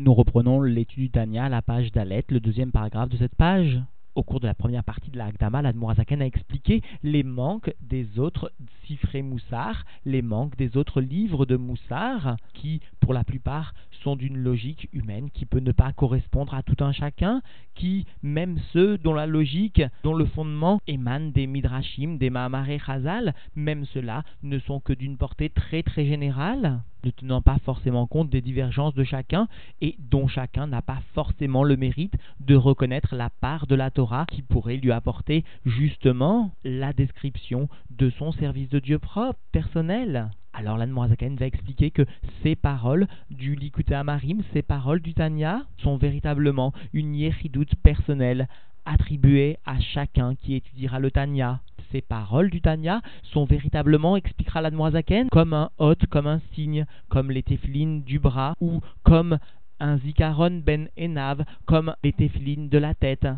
Nous reprenons l'étude du Tania la page d'Alet, le deuxième paragraphe de cette page. Au cours de la première partie de la Hagdama, l'Admorazaken a expliqué les manques des autres Sifré Moussar, les manques des autres livres de Moussar, qui, pour la plupart, sont d'une logique humaine qui peut ne pas correspondre à tout un chacun, qui, même ceux dont la logique, dont le fondement émane des Midrashim, des Mahamaré Chazal, même ceux-là ne sont que d'une portée très très générale, ne tenant pas forcément compte des divergences de chacun et dont chacun n'a pas forcément le mérite de reconnaître la part de la Torah qui pourrait lui apporter justement la description de son service de Dieu propre, personnel. Alors l'Anmoazaken va expliquer que ces paroles du Likute Amarim, ces paroles du Tanya, sont véritablement une yéridoute personnelle attribuée à chacun qui étudiera le Tanya. Ces paroles du Tanya sont véritablement, expliquera l'Anmoazaken, comme un hôte, comme un signe, comme les téflines du bras ou comme un zikaron ben enav, comme les téflines de la tête.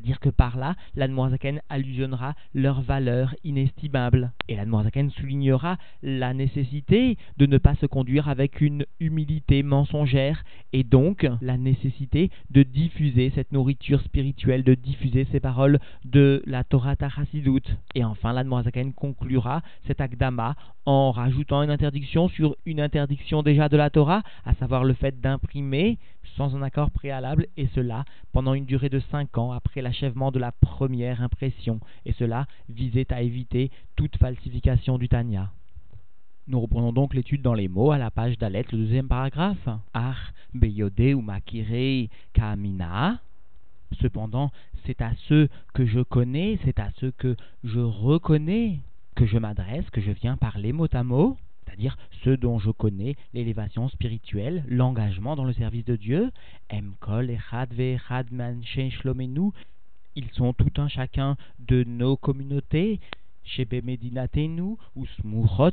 C'est-à-dire que par là, l'Admorazaken allusionnera leur valeur inestimable. Et l'Admorazaken soulignera la nécessité de ne pas se conduire avec une humilité mensongère et donc la nécessité de diffuser cette nourriture spirituelle, de diffuser ces paroles de la Torah Tachasidut. Et enfin, l'Admorazaken conclura cet Akdama en rajoutant une interdiction sur une interdiction déjà de la Torah, à savoir le fait d'imprimer sans un accord préalable, et cela pendant une durée de cinq ans après l'achèvement de la première impression, et cela visait à éviter toute falsification du Tanya. Nous reprenons donc l'étude dans les mots à la page d'Alet, le deuxième paragraphe. Ar beyode ou makirei kamina. Cependant, c'est à ceux que je connais, c'est à ceux que je reconnais que je m'adresse, que je viens parler mot à mot c'est-à-dire ceux dont je connais l'élévation spirituelle, l'engagement dans le service de Dieu, ils sont tout un chacun de nos communautés, Shebe Medinatenu ou Smuchot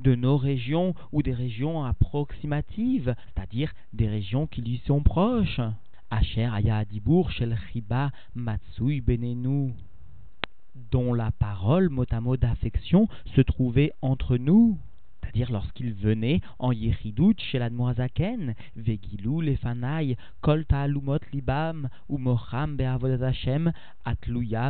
de nos régions ou des régions approximatives, c'est-à-dire des régions qui lui sont proches. Asher Aya Adibur Shel Chiba Matsui Benenu. Dont la parole mot à mot d'affection se trouvait entre nous c'est-à-dire lorsqu'il venait en Yeridout chez l'Admoazaken, Vegilou, Lefanaï, Kol Ta'alumot Libam, ou Moham Be'avodat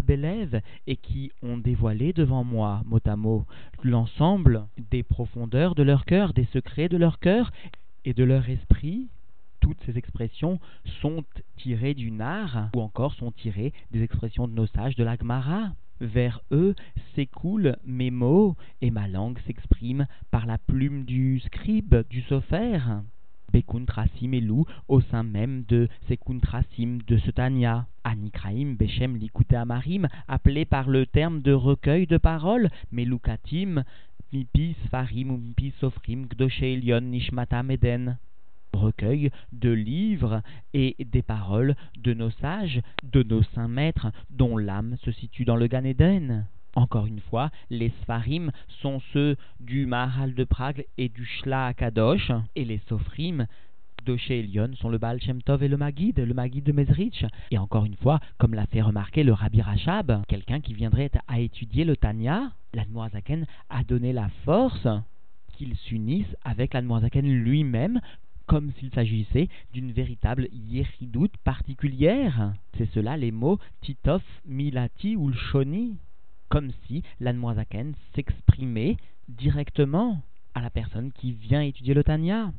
Belev, et qui ont dévoilé devant moi, mot à mot, l'ensemble des profondeurs de leur cœur, des secrets de leur cœur et de leur esprit, toutes ces expressions sont tirées du Nar ou encore sont tirées des expressions de nos sages de l'Agmara vers eux s'écoulent mes mots et ma langue s'exprime par la plume du scribe, du sophère. Bekuntrasim Elou au sein même de Sekuntrasim de Setania. Anikraim Bechem Likute Amarim, appelé par le terme de recueil de paroles, Melukatim, Mipi Sfarim ou Mipi Sofrim Gdoshe Nishmatam Eden recueil de livres et des paroles de nos sages, de nos saints maîtres, dont l'âme se situe dans le Gan Eden. Encore une fois, les Sfarim sont ceux du Mahal de Prague et du Shla Akadosh, et les Sofrim Doché et Lyon sont le Baal Shem Tov et le Magid, le Magid de Mezrich. Et encore une fois, comme l'a fait remarquer le Rabbi Rachab, quelqu'un qui viendrait à étudier le Tanya, l'Admoazaken a donné la force qu'il s'unisse avec l'Admoazaken lui-même comme s'il s'agissait d'une véritable yéridoute particulière. C'est cela les mots titof, milati ou shoni, comme si l'anmoazaken s'exprimait directement à la personne qui vient étudier le Tanya.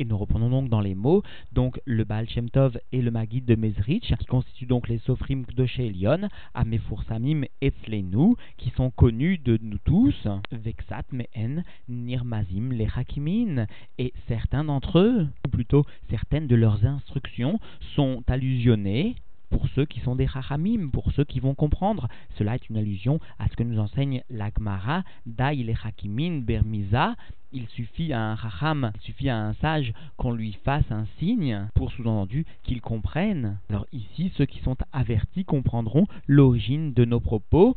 Et nous reprenons donc dans les mots, donc le Baal Shem Tov et le Magid de Mezrich, qui constituent donc les Sofrim Kdoshe Elion, Amefur Samim et Flenu, qui sont connus de nous tous, Vexat Mehen, Nirmazim, les Hakimin, et certains d'entre eux, ou plutôt certaines de leurs instructions, sont allusionnées pour ceux qui sont des Chachamim, pour ceux qui vont comprendre. Cela est une allusion à ce que nous enseigne l'Agmara, Daï le Bermiza, il suffit à un racham, il suffit à un sage qu'on lui fasse un signe pour sous-entendu qu'il comprenne. Alors ici, ceux qui sont avertis comprendront l'origine de nos propos.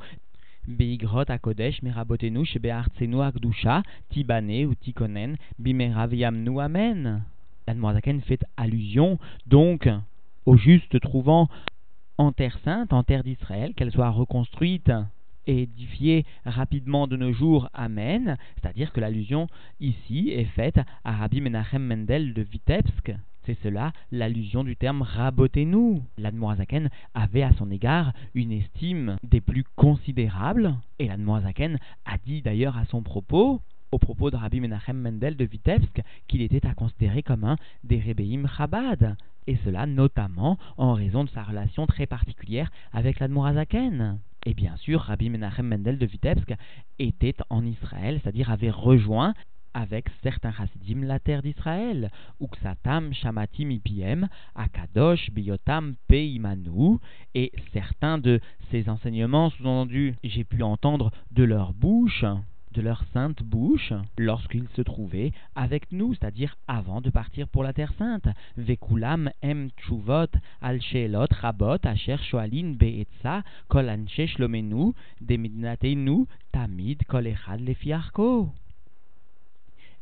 Beigrot Akodesh Merabotenu Shebeartsenu Akdusha Tibane ou Tikonen Bimeraviamnu Amen. L'Admoazaken fait allusion donc au juste trouvant en terre sainte, en terre d'Israël, qu'elle soit reconstruite et édifié rapidement de nos jours. Amen. C'est-à-dire que l'allusion ici est faite à Rabbi Menachem Mendel de Vitebsk, C'est cela l'allusion du terme rabotez-nous. L'Admorazaken avait à son égard une estime des plus considérables, et l'Admorazaken a dit d'ailleurs à son propos, au propos de Rabbi Menachem Mendel de Vitebsk, qu'il était à considérer comme un des Rebbeim Chabad, et cela notamment en raison de sa relation très particulière avec l'Admorazaken. Et bien sûr, Rabbi Menachem Mendel de Vitebsk était en Israël, c'est-à-dire avait rejoint avec certains chassidim la terre d'Israël. Uksatam shamatim ipiem, akadosh biotam peimanu. Et certains de ces enseignements, sous-entendus, j'ai pu entendre de leur bouche, de leur sainte bouche, lorsqu'ils se trouvaient avec nous, c'est-à-dire avant de partir pour la terre sainte.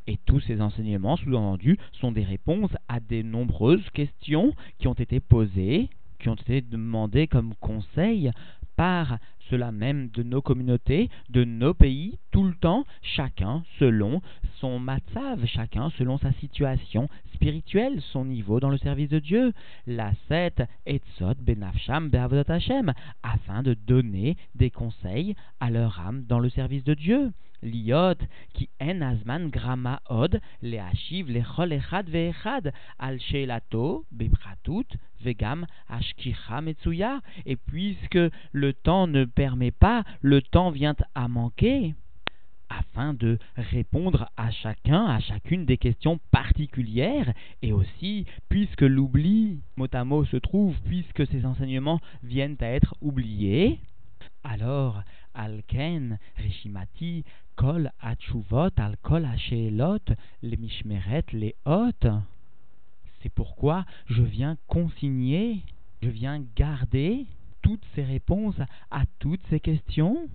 Et tous ces enseignements, sous-entendus, sont des réponses à des nombreuses questions qui ont été posées, qui ont été demandées comme conseil par cela même de nos communautés, de nos pays, tout le temps, chacun selon son matzav, chacun selon sa situation spirituelle, son niveau dans le service de Dieu. La set etzot benafsham be'avodat Hashem, afin de donner des conseils à leur âme dans le service de Dieu liot qui en azman grama od leashiv lechol echad ve'echad al shelato bepratut vegam ashkicha metsuya et puisque le temps ne permet pas, le temps vient à manquer afin de répondre à chacun, à chacune des questions particulières, et aussi, puisque l'oubli, mot à mot, se trouve, puisque ces enseignements viennent à être oubliés, alors, Alken, Rishimati, Kol Achuvot, Al Kol Hasheelot, les Mishmeret, les hôtes. C'est pourquoi je viens consigner, je viens garder toutes ces réponses à toutes ces questions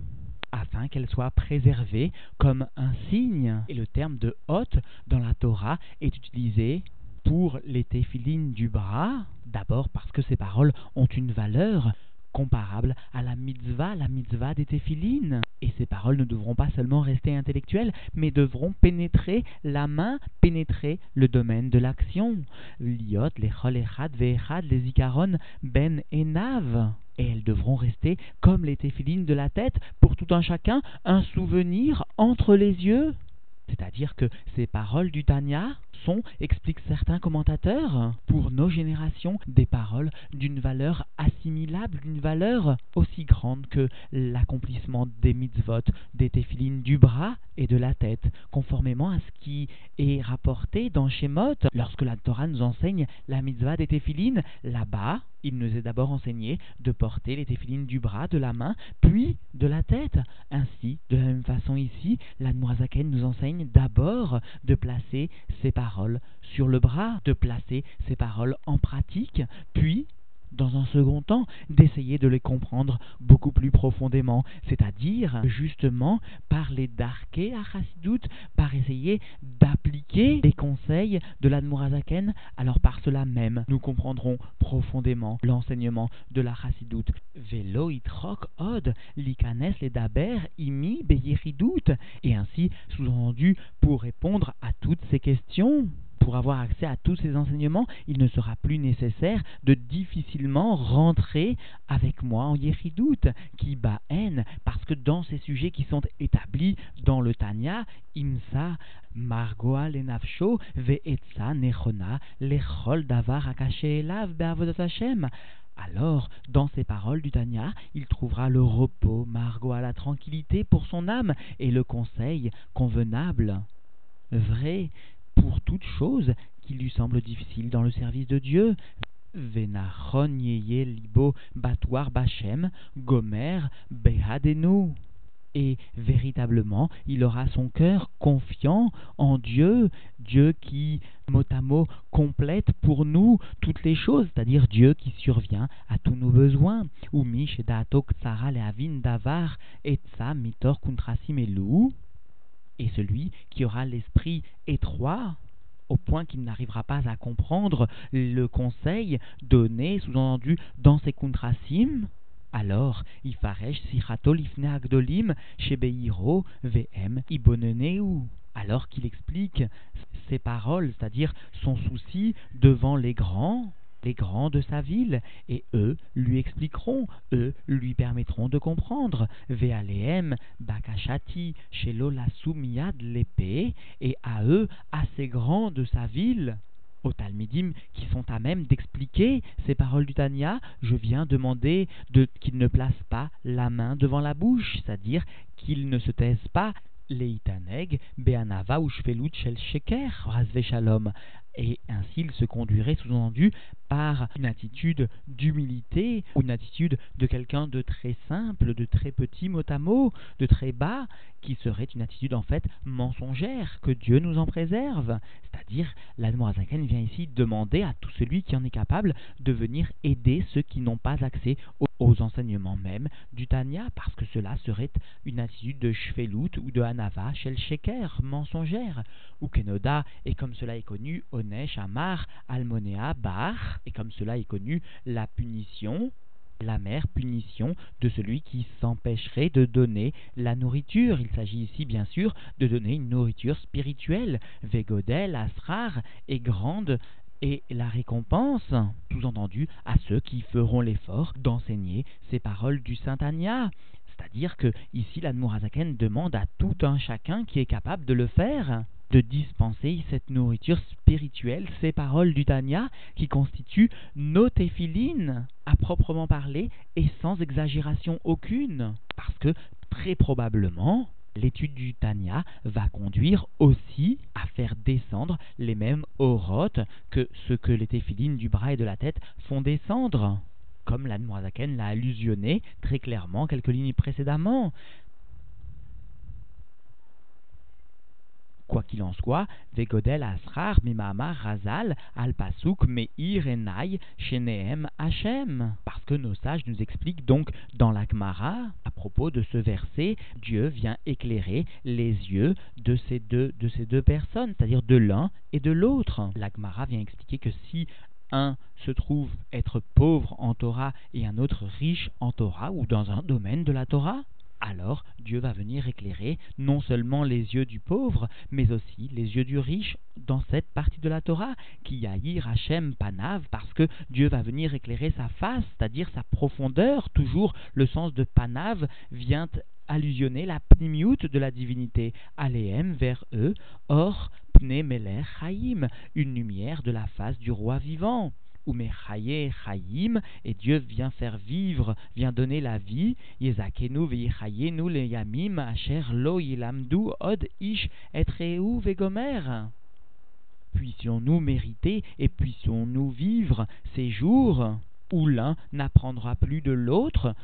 afin qu'elles soient préservées comme un signe. Et le terme de hôte dans la Torah est utilisé pour les téphilines du bras, d'abord parce que ces paroles ont une valeur comparable à la mitzvah, la mitzvah des téphilines. Et ces paroles ne devront pas seulement rester intellectuelles, mais devront pénétrer la main, pénétrer le domaine de l'action. Liot, les vehechad, les ikaron, ben et nav. Et elles devront rester comme les téphilines de la tête, pour tout un chacun, un souvenir entre les yeux. C'est-à-dire que ces paroles du Tanya sont, expliquent certains commentateurs, pour nos générations, des paroles d'une valeur assimilable, d'une valeur aussi grande que l'accomplissement des mitzvot, des téphilines du bras et de la tête, conformément à ce qui est rapporté dans Shemot. Lorsque la Torah nous enseigne la mitzvah des téphilines, là-bas, il nous est d'abord enseigné de porter les téphilines du bras, de la main, puis de la tête. Ainsi, de la même façon ici, la Noazaken nous enseigne d'abord de placer ces paroles sur le bras, de placer ces paroles en pratique, puis dans un second temps, d'essayer de les comprendre beaucoup plus profondément, c'est-à-dire justement par les darké à par essayer d'appliquer les conseils de l'Admorazaken, alors par cela même, nous comprendrons profondément l'enseignement de la Chassidut. Velo itrok od, likanes les daber imi beyiridut, et ainsi, sous-entendu, pour répondre à toutes ces questions pour avoir accès à tous ces enseignements, il ne sera plus nécessaire de difficilement rentrer avec moi en Yeridout, qui bat haine, parce que dans ces sujets qui sont établis dans le Tanya, Imsa, Margoa, Lenafsho, Ve'etza, Nechona, Lechol, Davar, Akaché, Elav, Be'avodat Hashem. Alors, dans ces paroles du Tanya, il trouvera le repos, Margoa, la tranquillité pour son âme et le conseil convenable. Vrai, pour toute chose qui lui semble difficile dans le service de Dieu. Venachon libo batoir bachem, gomer behadenu. Et véritablement, il aura son cœur confiant en Dieu, Dieu qui, mot à mot, complète pour nous toutes les choses, c'est-à-dire Dieu qui survient à tous nos besoins. Umish tsara leavin davar etza mitor kuntrasim et celui qui aura l'esprit étroit au point qu'il n'arrivera pas à comprendre le conseil donné, sous-entendu, dans ses contrasim, alors, Ifaresh Sichato Lifne Agdolim Shebeiro VM Iboneneu. Alors qu'il explique ses paroles, c'est-à-dire son souci devant les grands, les grands de sa ville, et eux lui expliqueront, eux lui permettront de comprendre. Vealeem, Bakashati, Shelola Soumiyad l'épée, et à eux, à ces grands de sa ville, aux Talmidim qui sont à même d'expliquer ces paroles du Tanya, je viens demander de, qu'ils ne placent pas la main devant la bouche, c'est-à-dire qu'ils ne se taisent pas Leitaneg, Beanava ou Shvelut Shel Sheker, Shalom. Et ainsi il se conduirait sous-entendu par une attitude d'humilité une attitude de quelqu'un de très simple, de très petit mot à mot, de très bas, qui serait une attitude en fait mensongère, que Dieu nous en préserve. C'est-à-dire, l'Admorazaken vient ici demander à tout celui qui en est capable de venir aider ceux qui n'ont pas accès aux enseignements même du Tanya, parce que cela serait une attitude de Shvelut ou de Hanava, Shel Sheker, mensongère, ou Kenoda, et comme cela est connu, Onesh, Amar, Almonea, Bar, et comme cela est connu, la punition, la mère punition de celui qui s'empêcherait de donner la nourriture. Il s'agit ici bien sûr de donner une nourriture spirituelle. Vegodel, Asrar est grande et la récompense, sous-entendu, à ceux qui feront l'effort d'enseigner ces paroles du Saint Anya. C'est-à-dire que ici l'Admorazaken demande à tout un chacun qui est capable de le faire de dispenser cette nourriture spirituelle, ces paroles du Tanya qui constituent nos téphilines à proprement parler et sans exagération aucune. Parce que très probablement, l'étude du Tanya va conduire aussi à faire descendre les mêmes orotes que ce que les téphilines du bras et de la tête font descendre. Comme l'Anmoazaken l'a allusionné très clairement quelques lignes précédemment. Quoi qu'il en soit, Vegodel Asrar Mimamar Razal Al Pasuk Meir Enai Sheneem. Que nos sages nous expliquent donc dans la Gemara, à propos de ce verset, Dieu vient éclairer les yeux de ces deux, personnes, c'est-à-dire de l'un et de l'autre. La Gemara vient expliquer que si un se trouve être pauvre en Torah et un autre riche en Torah ou dans un domaine de la Torah, alors Dieu va venir éclairer non seulement les yeux du pauvre, mais aussi les yeux du riche dans cette partie de la Torah, qui Yahir Hachem Panav, parce que Dieu va venir éclairer sa face, c'est-à-dire sa profondeur. Toujours le sens de Panav vient allusionner la pnimiout de la divinité, Aléem vers eux, or Pne Meler Chaim, une lumière de la face du roi vivant et Dieu vient faire vivre, vient donner la vie, Yezakenu veychayenu le yamim asher lo yilamdu od ish etreu vegomer. Puissions-nous mériter et puissions-nous vivre ces jours où l'un n'apprendra plus de l'autre,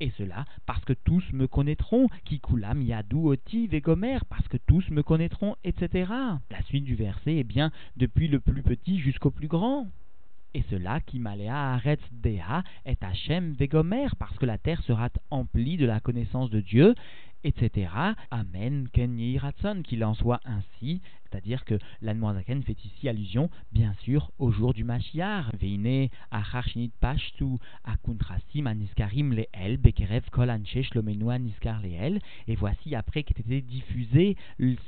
et cela parce que tous me connaîtront, Kikulam Yadou Oti Vegomer, parce que tous me connaîtront, etc. La suite du verset est bien depuis le plus petit jusqu'au plus grand. Et cela qui maléa aretz deha et Hachem vegomer, parce que la terre sera emplie de la connaissance de Dieu, etc. Amen, ken qu'il en soit ainsi, c'est-à-dire que l'Anmoazaken fait ici allusion, bien sûr, au jour du Mashiach. Veine acharshinit pashtu akuntrasim aniskarim leel bekerev kol shlomenu aniskar leel. Et voici, après qu'aient été diffusés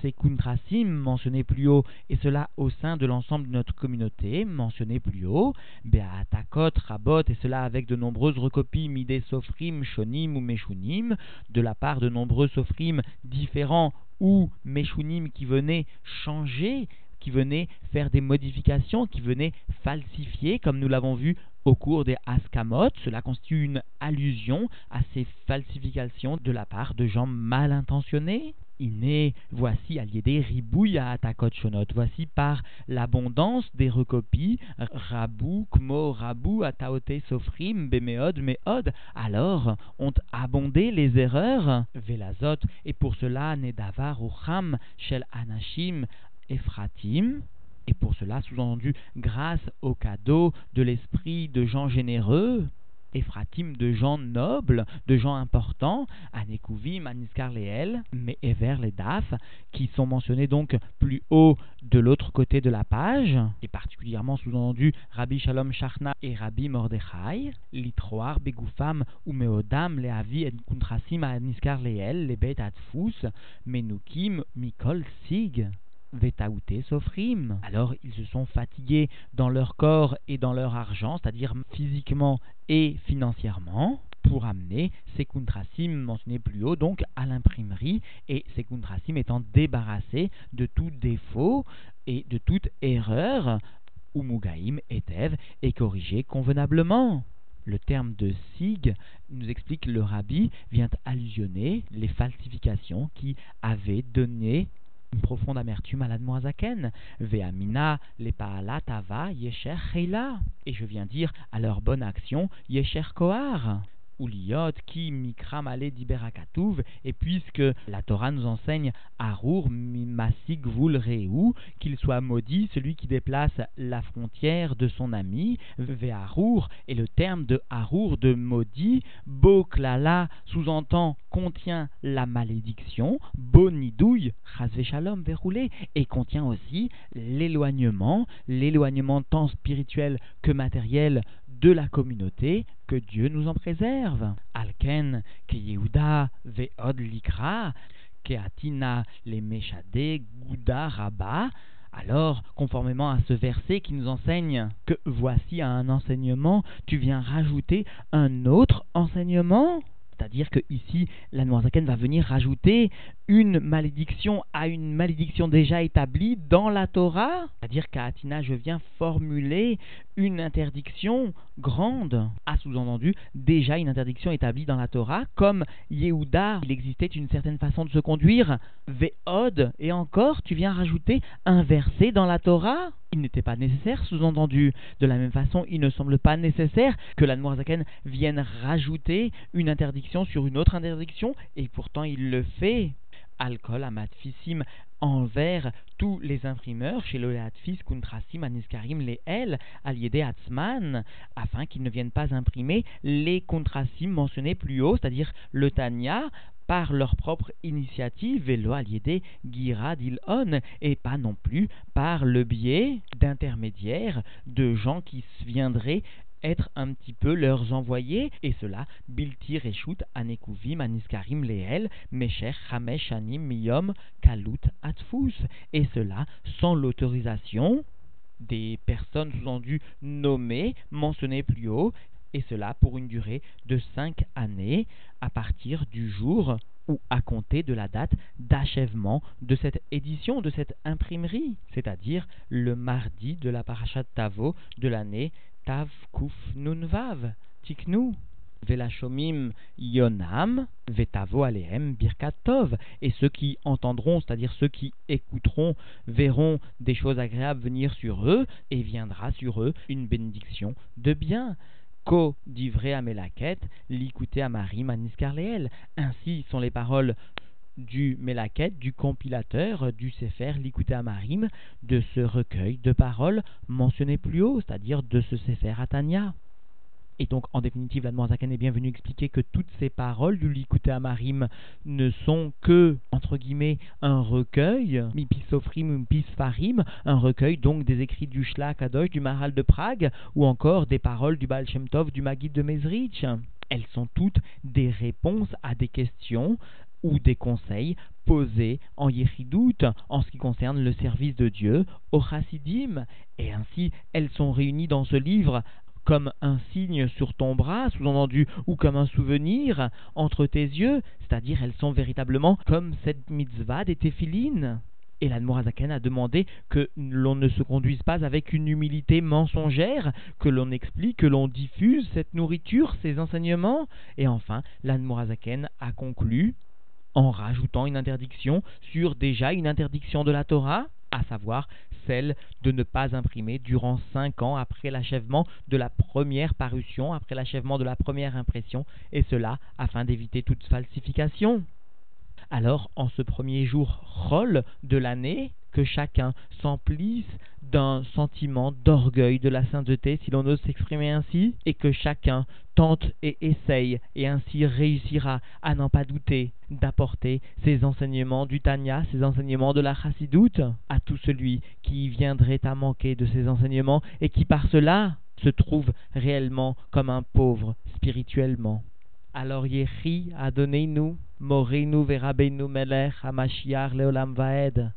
ces kuntrasim mentionnés plus haut, et cela au sein de l'ensemble de notre communauté, mentionnés plus haut, beatakot, rabot, et cela avec de nombreuses recopies midé sofrim, shonim ou meshunim, de la part de nombreux sofrim différents ou Meshunim qui venaient changer, qui venaient faire des modifications, qui venaient falsifier, comme nous l'avons vu au cours des Askamot. Cela constitue une allusion à ces falsifications de la part de gens mal intentionnés iné, voici ribouille à atakot shonot, voici par l'abondance des recopies, rabou, kmo, rabou, ataote, sofrim, bemeod, meod, alors ont abondé les erreurs, velazot, et pour cela, nedavar ucham, shel anashim, efratim, et pour cela, sous-entendu, grâce au cadeau de l'esprit de gens généreux, Ephratim de gens nobles, de gens importants, Anekuvim, Aniskar Leel, mais Ever les Daf, qui sont mentionnés donc plus haut de l'autre côté de la page, et particulièrement sous-entendu Rabbi Shalom Shachna et Rabbi Mordechai, Litroar, Begoufam, Umeodam, Leavi et Kuntrasim, Aniskar Leel, les Bet Adfus, Menukim, Mikol Sig. Vetaouté sofrim. Alors ils se sont fatigués dans leur corps et dans leur argent, c'est-à-dire physiquement et financièrement, pour amener ces contrasim mentionnés plus haut donc à l'imprimerie et ces étant débarrassés de tout défaut et de toute erreur ou mugaim etev et corrigés convenablement. Le terme de sig nous explique le rabbi vient allusionner les falsifications qui avaient donné une profonde amertume à l'admoazaken. Veamina les tava yesher heila. Et je viens dire à leur bonne action yesher kohar liot qui mikram ale diberakatouv, et puisque la Torah nous enseigne Arur masig vul reu, qu'il soit maudit celui qui déplace la frontière de son ami, ve'arur, et le terme de Arur de maudit, boklala sous-entend contient la malédiction, bonidouille, chasve shalom verroulé, et contient aussi l'éloignement, l'éloignement tant spirituel que matériel de la communauté, que Dieu nous en préserve. Alken, Yehuda ve'od likra, meshade alors, conformément à ce verset qui nous enseigne que voici un enseignement, tu viens rajouter un autre enseignement? C'est-à-dire que ici, la Noirzaken va venir rajouter une malédiction à une malédiction déjà établie dans la Torah. C'est-à-dire qu'à Atina, je viens formuler une interdiction grande, à sous-entendu déjà une interdiction établie dans la Torah, comme Yehuda, il existait une certaine façon de se conduire, Ve'od, et encore, tu viens rajouter un verset dans la Torah il n'était pas nécessaire, sous-entendu. De la même façon, il ne semble pas nécessaire que la Noirzaken vienne rajouter une interdiction sur une autre interdiction, et pourtant il le fait. Alcool, amatfissim, envers tous les imprimeurs chez le Kuntrasim, Aniskarim, les L, Aliede Atzman, afin qu'ils ne viennent pas imprimer les Kuntrasim mentionnés plus haut, c'est-à-dire le Tanya, par leur propre initiative, et aliédé Gira Dilon, et pas non plus par le biais d'intermédiaires, de gens qui viendraient être un petit peu leurs envoyés, et cela, Bilti Anekuvim Aniskarim Leel, Mesher Hamesh Anim Miyom Kalut Atfus, et cela sans l'autorisation des personnes sous-entendues nommées, mentionnées plus haut, et cela pour une durée de cinq années à partir du jour ou à compter de la date d'achèvement de cette édition, de cette imprimerie, c'est-à-dire le mardi de la parachat Tavo de l'année Tav Kuf Nun Vav, Tiknu. Velashomim Yonam, Vetavo Alehem Birkat Tov. Et ceux qui entendront, c'est-à-dire ceux qui écouteront, verront des choses agréables venir sur eux, et viendra sur eux une bénédiction de bien. Ko d'ivré à Melaket, l'écouter à Marie Maniscarleel. Ainsi sont les paroles du Melaket, du compilateur du Sefer Likuté Amarim, de ce recueil de paroles mentionné plus haut, c'est-à-dire de ce Sefer Atania. Et donc, en définitive, la Zaken est bien venue expliquer que toutes ces paroles du Likuté Amarim ne sont que, entre guillemets, un recueil, Mipisofrim, Farim, un recueil donc des écrits du Shla Kadosh, du Maral de Prague, ou encore des paroles du Baal Shem Tov, du Magid de Mezrich. Elles sont toutes des réponses à des questions ou des conseils posés en Yeridout en ce qui concerne le service de Dieu au Chassidim. Et ainsi, elles sont réunies dans ce livre comme un signe sur ton bras, sous-entendu, ou comme un souvenir entre tes yeux, c'est-à-dire elles sont véritablement comme cette mitzvah des téphilines. Et l'Admorazaken a demandé que l'on ne se conduise pas avec une humilité mensongère, que l'on explique, que l'on diffuse cette nourriture, ces enseignements. Et enfin, l'Admorazaken a conclu en rajoutant une interdiction sur déjà une interdiction de la Torah, à savoir celle de ne pas imprimer durant cinq ans après l'achèvement de la première parution, après l'achèvement de la première impression, et cela afin d'éviter toute falsification. Alors, en ce premier jour rôle de l'année, que chacun s'emplisse d'un sentiment d'orgueil de la sainteté, si l'on ose s'exprimer ainsi, et que chacun tente et essaye, et ainsi réussira à n'en pas douter, d'apporter ses enseignements du Tanya, ses enseignements de la Chassidoute, à tout celui qui viendrait à manquer de ces enseignements, et qui par cela se trouve réellement comme un pauvre spirituellement. Alors Yehi Adonai-nous, Verabenu Melech Leolam Vaed.